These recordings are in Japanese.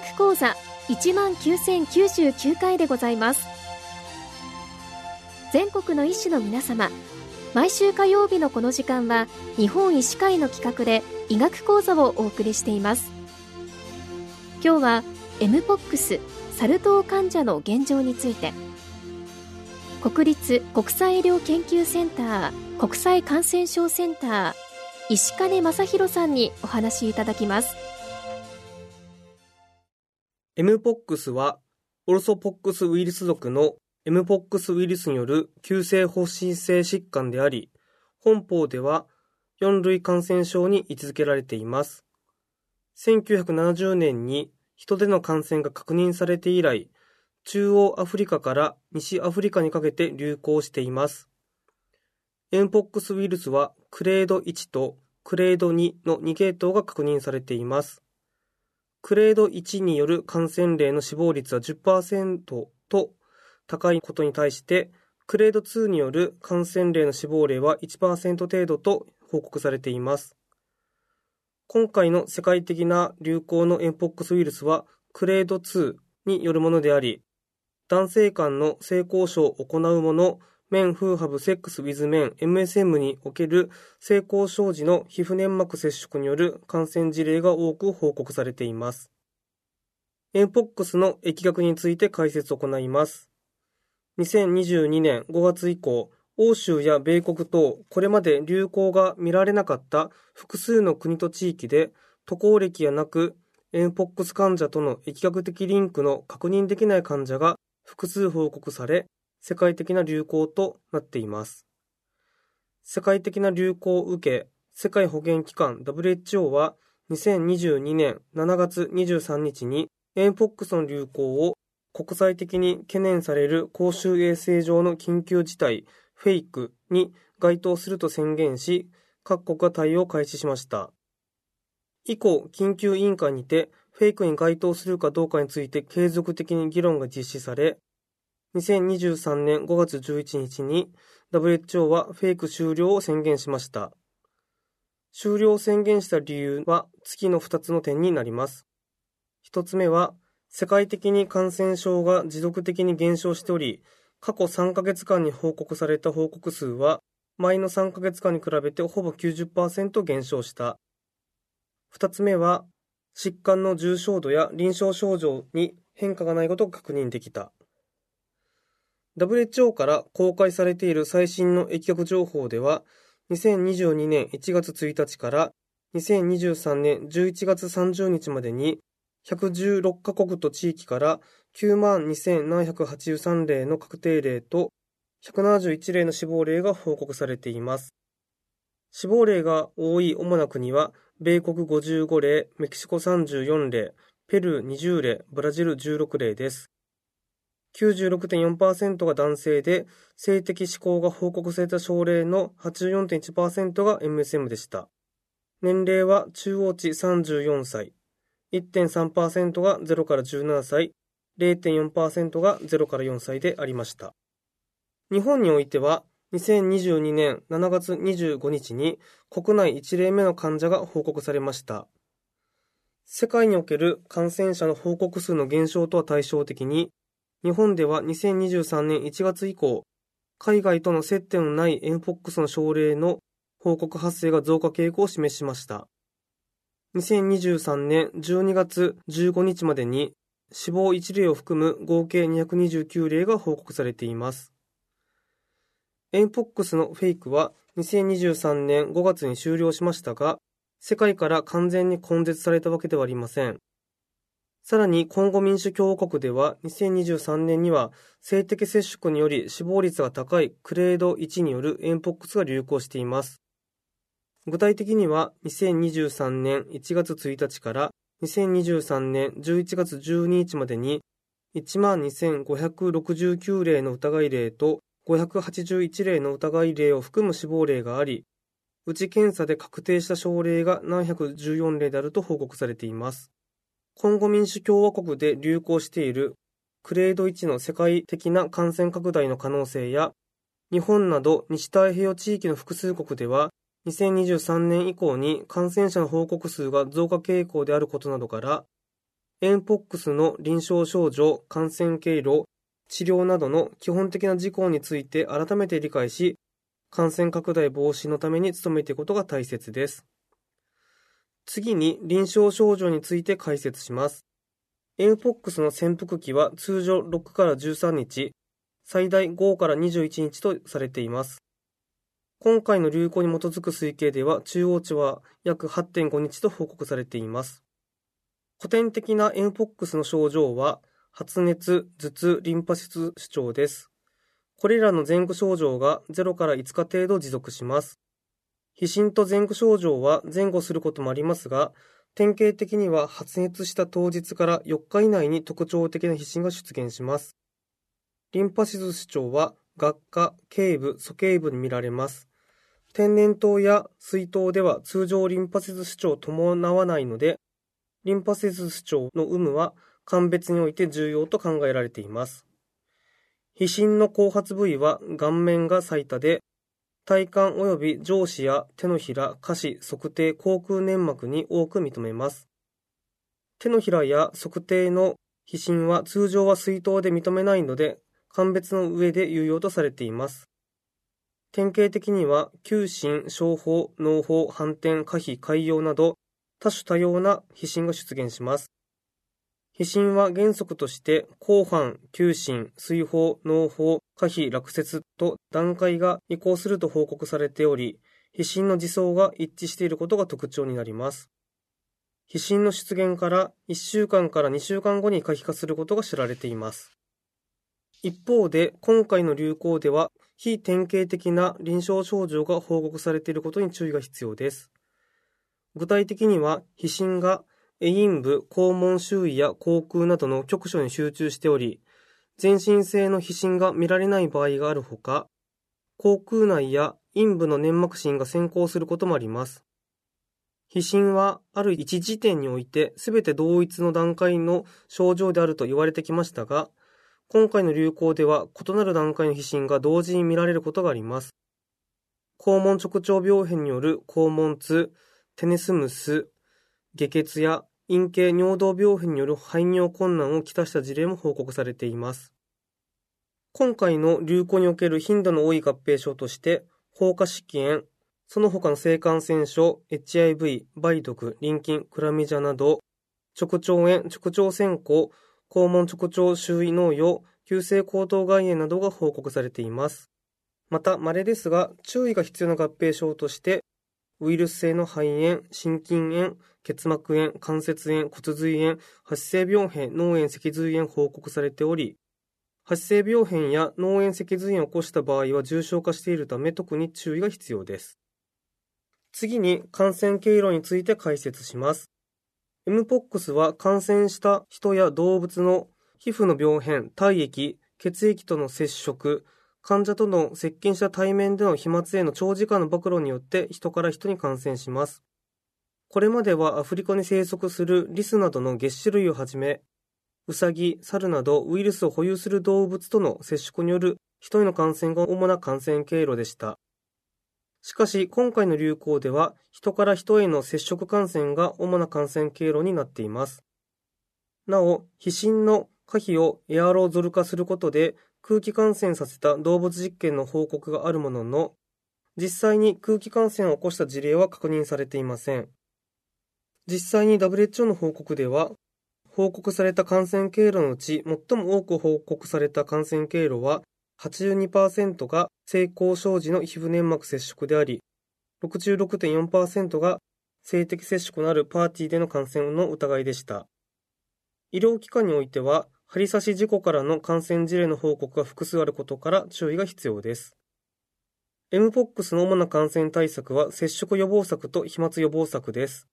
学講座19,099回でございます。全国の医師の皆様毎週火曜日のこの時間は日本医師会の企画で医学講座をお送りしています。今日は MPOX サル痘患者の現状について。国立国際医療研究センター国際感染症センター石金正弘さんにお話しいただきます。MPOX はオルソポックスウイルス属の MPOX ウイルスによる急性発疹性疾患であり本法では4類感染症に位置づけられています1970年に人での感染が確認されて以来中央アフリカから西アフリカにかけて流行しています。エンポックスウイルスはクレード1とクレード2の2系統が確認されています。クレード1による感染例の死亡率は10%と高いことに対して、クレード2による感染例の死亡例は1%程度と報告されています。今回の世界的な流行のエンポックスウイルスはクレード2によるものであり、男性間の性交渉を行う者、メン・フーハブ・セックス・ウィズ・メン MSM における性交渉時の皮膚粘膜接触による感染事例が多く報告されています。エンポックスの疫学について解説を行います。2022年5月以降、欧州や米国等、これまで流行が見られなかった複数の国と地域で、渡航歴やなく、エンポックス患者との疫学的リンクの確認できない患者が複数報告され、世界的な流行となっています。世界的な流行を受け、世界保健機関 WHO は2022年7月23日にエンポックスの流行を国際的に懸念される公衆衛生上の緊急事態フェイクに該当すると宣言し、各国が対応を開始しました。以降、緊急委員会にてフェイクに該当するかどうかについて継続的に議論が実施され、2023年5月11日に WHO はフェイク終了を宣言しました。終了を宣言した理由は月の2つの点になります。1つ目は、世界的に感染症が持続的に減少しており、過去3ヶ月間に報告された報告数は、前の3ヶ月間に比べてほぼ90%減少した。2つ目は、疾患の重症度や臨床症状に変化がないことが確認できた。WHO から公開されている最新の疫学情報では、2022年1月1日から2023年11月30日までに116カ国と地域から9万2783例の確定例と171例の死亡例が報告されています。死亡例が多い主な国は、米国55例、メキシコ34例、ペルー20例、ブラジル16例です。96.4%が男性で、性的指向が報告された症例の84.1%が MSM でした。年齢は中央値34歳、1.3%が0から17歳、0.4%が0から4歳でありました。日本においては、2022年7月25日に国内1例目の患者が報告されました。世界における感染者の報告数の減少とは対照的に、日本では2023年1月以降、海外との接点のないエンポックスの症例の報告発生が増加傾向を示しました。2023年12月15日までに死亡1例を含む合計229例が報告されています。エンポックスのフェイクは2023年5月に終了しましたが、世界から完全に根絶されたわけではありません。さらに、コンゴ民主共和国では2023年には性的接触により死亡率が高いクレード1によるエンポックスが流行しています。具体的には2023年1月1日から2023年11月12日までに12,569例の疑い例と581例の疑い例を含む死亡例があり、うち検査で確定した症例が714例であると報告されています。コンゴ民主共和国で流行しているクレード1の世界的な感染拡大の可能性や、日本など西太平洋地域の複数国では、2023年以降に感染者の報告数が増加傾向であることなどから、エンポックスの臨床症状、感染経路、治療などの基本的な事項について改めて理解し、感染拡大防止のために努めていくことが大切です。次に臨床症状について解説します。エンポックスの潜伏期は通常6から13日、最大5から21日とされています。今回の流行に基づく推計では中央値は約8.5日と報告されています。古典的なエンポックスの症状は発熱、頭痛、リンパ質主張です。これらの前後症状が0から5日程度持続します。皮疹と前後症状は前後することもありますが、典型的には発熱した当日から4日以内に特徴的な皮疹が出現します。リンパ質主張は学科、頸部、鼠径部に見られます。天然痘や水痘では通常リンパ節主張を伴わないので、リンパ節主張の有無は鑑別において重要と考えられています。皮疹の後発部位は顔面が最多で、体幹及び上肢や手のひら、下肢、測定、口腔粘膜に多く認めます。手のひらや測定の皮疹は通常は水筒で認めないので、鑑別の上で有用とされています。典型的には、急疹、小胞、脳胞、反転、可否、潰瘍など、多種多様な皮疹が出現します。皮疹は原則として後半、急疹、水泡、脳胞、可否、落雪と段階が移行すると報告されており、皮疹の自走が一致していることが特徴になります。皮疹の出現から1週間から2週間後に可否化することが知られています。一方で、今回の流行では、非典型的な臨床症状が報告されていることに注意が必要です。具体的には、皮疹が陰部、肛門周囲や口腔などの局所に集中しており、全身性の皮疹が見られない場合があるほか、口腔内や陰部の粘膜疹が先行することもあります。皮疹はある一時点において全て同一の段階の症状であると言われてきましたが、今回の流行では異なる段階の皮疹が同時に見られることがあります。肛門直腸病変による肛門痛、テネスムス、下血や陰茎尿道病変による排尿困難をきたした事例も報告されています。今回の流行における頻度の多い合併症として、放火色炎、その他の性感染症、HIV、梅毒、臨筋、クラミジャなど、直腸炎、直腸線香、肛門直腸周囲脳用、急性喉頭蓋炎などが報告されています。また、稀ですが、注意が必要な合併症として、ウイルス性の肺炎、心筋炎、結膜炎、関節炎、骨髄炎、発生病変、脳炎、脊髄炎報告されており、発生病変や脳炎脊髄炎を起こした場合は重症化しているため特に注意が必要です。次に感染経路について解説します。mpox は感染した人や動物の皮膚の病変、体液、血液との接触、患者との接近した対面での飛沫への長時間の暴露によって人から人に感染します。これまではアフリカに生息するリスなどの月種類をはじめ、ウサギ、猿などウイルスを保有する動物との接触による人への感染が主な感染経路でした。しかし、今回の流行では、人から人への接触感染が主な感染経路になっています。なお、皮疹の可否をエアロゾル化することで空気感染させた動物実験の報告があるものの、実際に空気感染を起こした事例は確認されていません。実際に WHO の報告では、報告された感染経路のうち最も多く報告された感染経路は82%が性交渉時の皮膚粘膜接触であり、66.4%が性的接触のあるパーティーでの感染の疑いでした。医療機関においては、針刺し事故からの感染事例の報告が複数あることから注意が必要です。mpox の主な感染対策は接触予防策と飛沫予防策です。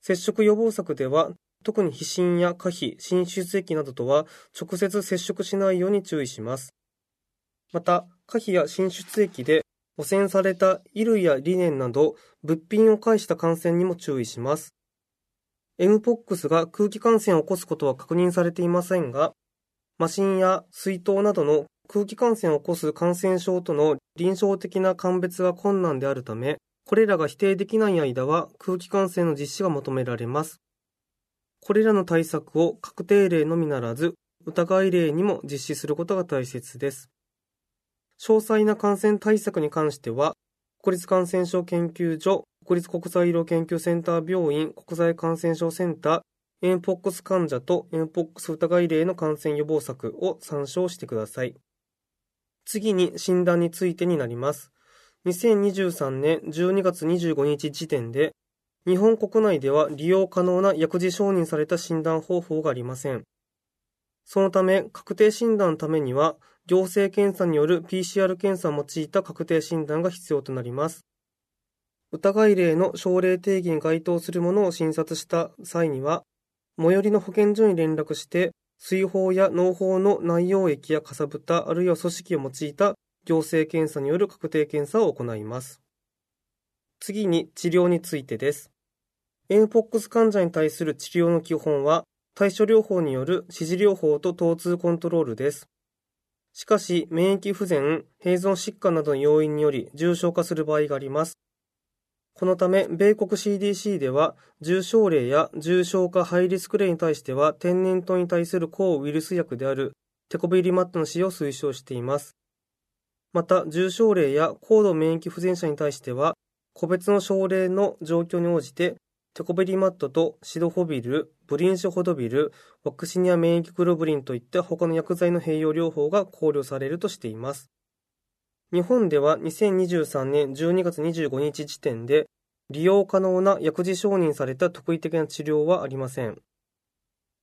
接触予防策では、特に皮疹や可否、浸出液などとは直接接触しないように注意します。また、可否や浸出液で汚染された衣類やリネンなど物品を介した感染にも注意します。Mpox が空気感染を起こすことは確認されていませんが、麻疹や水筒などの空気感染を起こす感染症との臨床的な鑑別が困難であるため、これらが否定できない間は空気感染の実施が求められます。これらの対策を確定例のみならず、疑い例にも実施することが大切です。詳細な感染対策に関しては、国立感染症研究所、国立国際医療研究センター病院国際感染症センター、エンポックス患者とエンポックス疑い例の感染予防策を参照してください。次に診断についてになります。2023年12月25日時点で、日本国内では利用可能な薬事承認された診断方法がありません。そのため、確定診断のためには、行政検査による PCR 検査を用いた確定診断が必要となります。疑い例の症例定義に該当するものを診察した際には、最寄りの保健所に連絡して、水泡や脳胞の内容液やかさぶた、あるいは組織を用いた行政検査による確定検査を行います。次に治療についてです。エンポックス患者に対する治療の基本は、対処療法による指示療法と疼痛コントロールです。しかし、免疫不全、併存疾患などの要因により重症化する場合があります。このため、米国 CDC では、重症例や重症化ハイリスク例に対しては、天然痘に対する抗ウイルス薬であるテコビリマットの使用を推奨しています。また、重症例や高度免疫不全者に対しては、個別の症例の状況に応じて、テコビリマットとシドホビル、ブリンショホドビル、ワクシニア免疫グロブリンといった他の薬剤の併用療法が考慮されるとしています。日本では2023年12月25日時点で利用可能な薬事承認された特異的な治療はありません。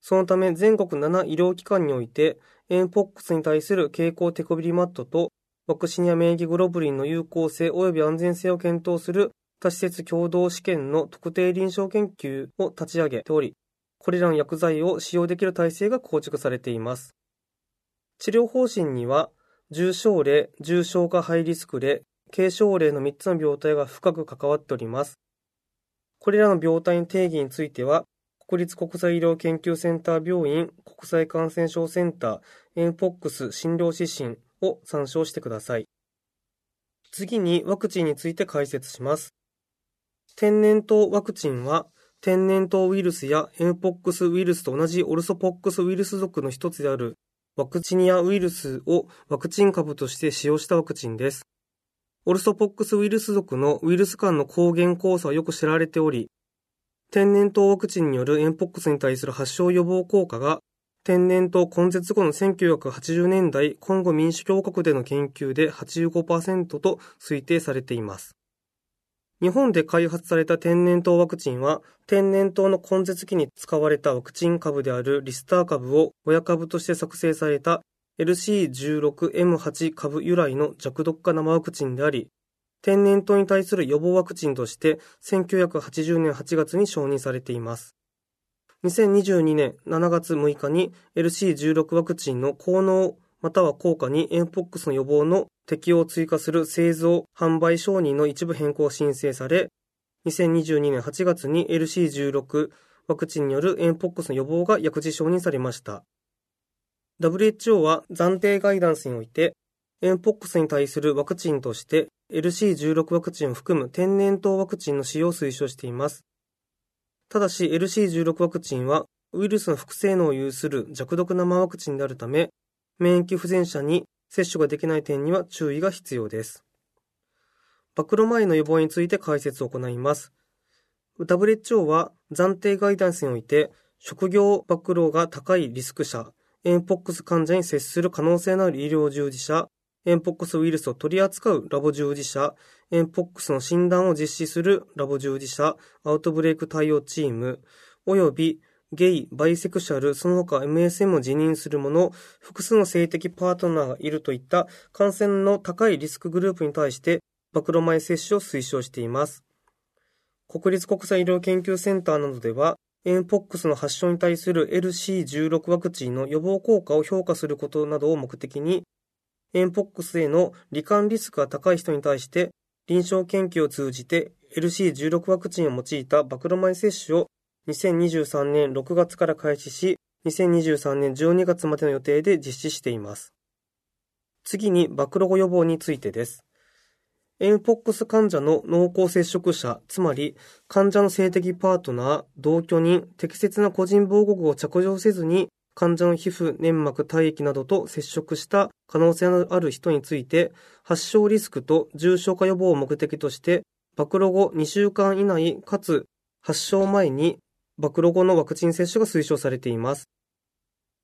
そのため全国7医療機関においてエンポックスに対する経口テコビリマットとワクシニア免疫グロブリンの有効性及び安全性を検討する多施設共同試験の特定臨床研究を立ち上げており、これらの薬剤を使用できる体制が構築されています。治療方針には、重症例、重症化ハイリスク例、軽症例の3つの病態が深く関わっております。これらの病態の定義については、国立国際医療研究センター病院国際感染症センターエンポックス診療指針を参照してください。次にワクチンについて解説します。天然痘ワクチンは天然痘ウイルスやエンポックスウイルスと同じオルソポックスウイルス属の一つであるワクチニアウイルスをワクチン株として使用したワクチンです。オルソポックスウイルス属のウイルス間の抗原交差はよく知られており、天然痘ワクチンによるエンポックスに対する発症予防効果が、天然痘根絶後の1980年代コンゴ民主共和国での研究で85%と推定されています。日本で開発された天然痘ワクチンは、天然痘の根絶期に使われたワクチン株であるリスター株を親株として作成された LC16M8 株由来の弱毒化生ワクチンであり、天然痘に対する予防ワクチンとして1980年8月に承認されています。2022年7月6日に LC16 ワクチンの効能または効果にエンポックスの予防の適用を追加する製造、販売承認の一部変更を申請され、2022年8月に LC16 ワクチンによるエンポックスの予防が薬事承認されました。WHO は暫定ガイダンスにおいて、エンポックスに対するワクチンとして LC16 ワクチンを含む天然痘ワクチンの使用を推奨しています。ただし LC16 ワクチンはウイルスの副性能を有する弱毒生ワクチンであるため、免疫不全者に接種ができない点には注意が必要です。暴露前の予防について解説を行います。WHO は暫定ガイダンスにおいて、職業暴露が高いリスク者、エンポックス患者に接する可能性のある医療従事者、エンポックスウイルスを取り扱うラボ従事者、エンポックスの診断を実施するラボ従事者、アウトブレイク対応チーム、およびゲイ、バイセクシャル、その他 MSM を辞任する者、複数の性的パートナーがいるといった感染の高いリスクグループに対して暴露前接種を推奨しています。国立国際医療研究センターなどでは、エンポックスの発症に対する LC16 ワクチンの予防効果を評価することなどを目的に、エンポックスへの罹患リスクが高い人に対して臨床研究を通じて LC16 ワクチンを用いた暴露前接種を2023年6月から開始し、2023年12月までの予定で実施しています。次に、暴露後予防についてです。エムポックス患者の濃厚接触者、つまり患者の性的パートナー、同居人、適切な個人防護具を着用せずに患者の皮膚、粘膜、体液などと接触した可能性のある人について、発症リスクと重症化予防を目的として、暴露後2週間以内かつ発症前に暴露後のワクチン接種が推奨されています。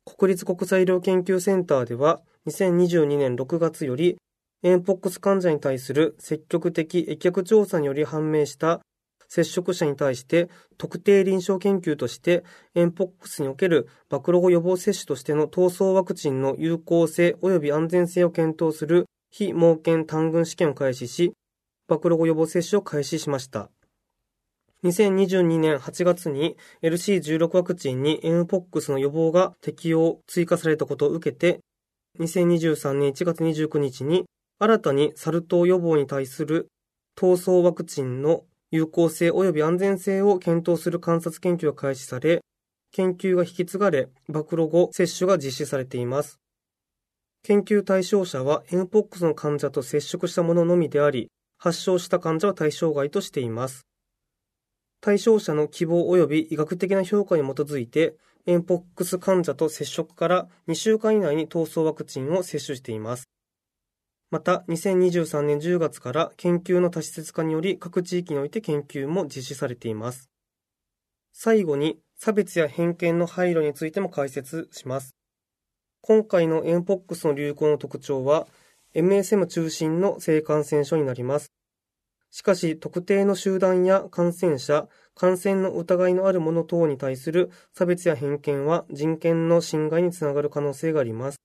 国立国際医療研究センターでは、2022年6月より、エンポックス患者に対する積極的疫学調査により判明した接触者に対して特定臨床研究としてエンポックスにおける暴露後予防接種としての闘争ワクチンの有効性及び安全性を検討する非盲検単群試験を開始し、暴露後予防接種を開始しました。2022年8月に LC16 ワクチンに MPOX の予防が適用、追加されたことを受けて、2023年1月29日に新たにサル痘予防に対する闘争ワクチンの有効性及び安全性を検討する観察研究が開始され、研究が引き継がれ、暴露後接種が実施されています。研究対象者は MPOX の患者と接触したもののみであり、発症した患者は対象外としています。対象者の希望及び医学的な評価に基づいて、エンポックス患者と接触から2週間以内に闘争ワクチンを接種しています。また、2023年10月から研究の多施設化により各地域において研究も実施されています。最後に、差別や偏見の配慮についても解説します。今回のエンポックスの流行の特徴は、MSM 中心の性感染症になります。しかし、特定の集団や感染者、感染の疑いのある者等に対する差別や偏見は人権の侵害につながる可能性があります。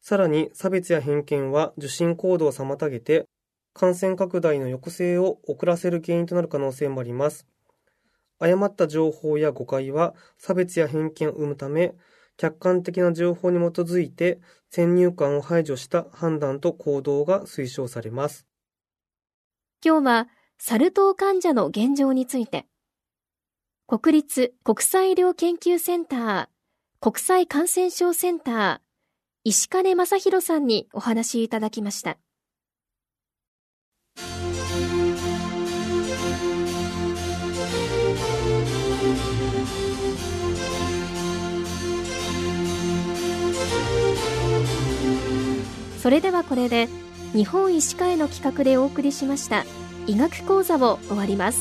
さらに、差別や偏見は受診行動を妨げて、感染拡大の抑制を遅らせる原因となる可能性もあります。誤った情報や誤解は差別や偏見を生むため、客観的な情報に基づいて先入観を排除した判断と行動が推奨されます。今日はサル痘患者の現状について、国立国際医療研究センター国際感染症センター石金正弘さんにお話いただきました。それではこれで日本医師会の企画でお送りしました。医学講座を終わります。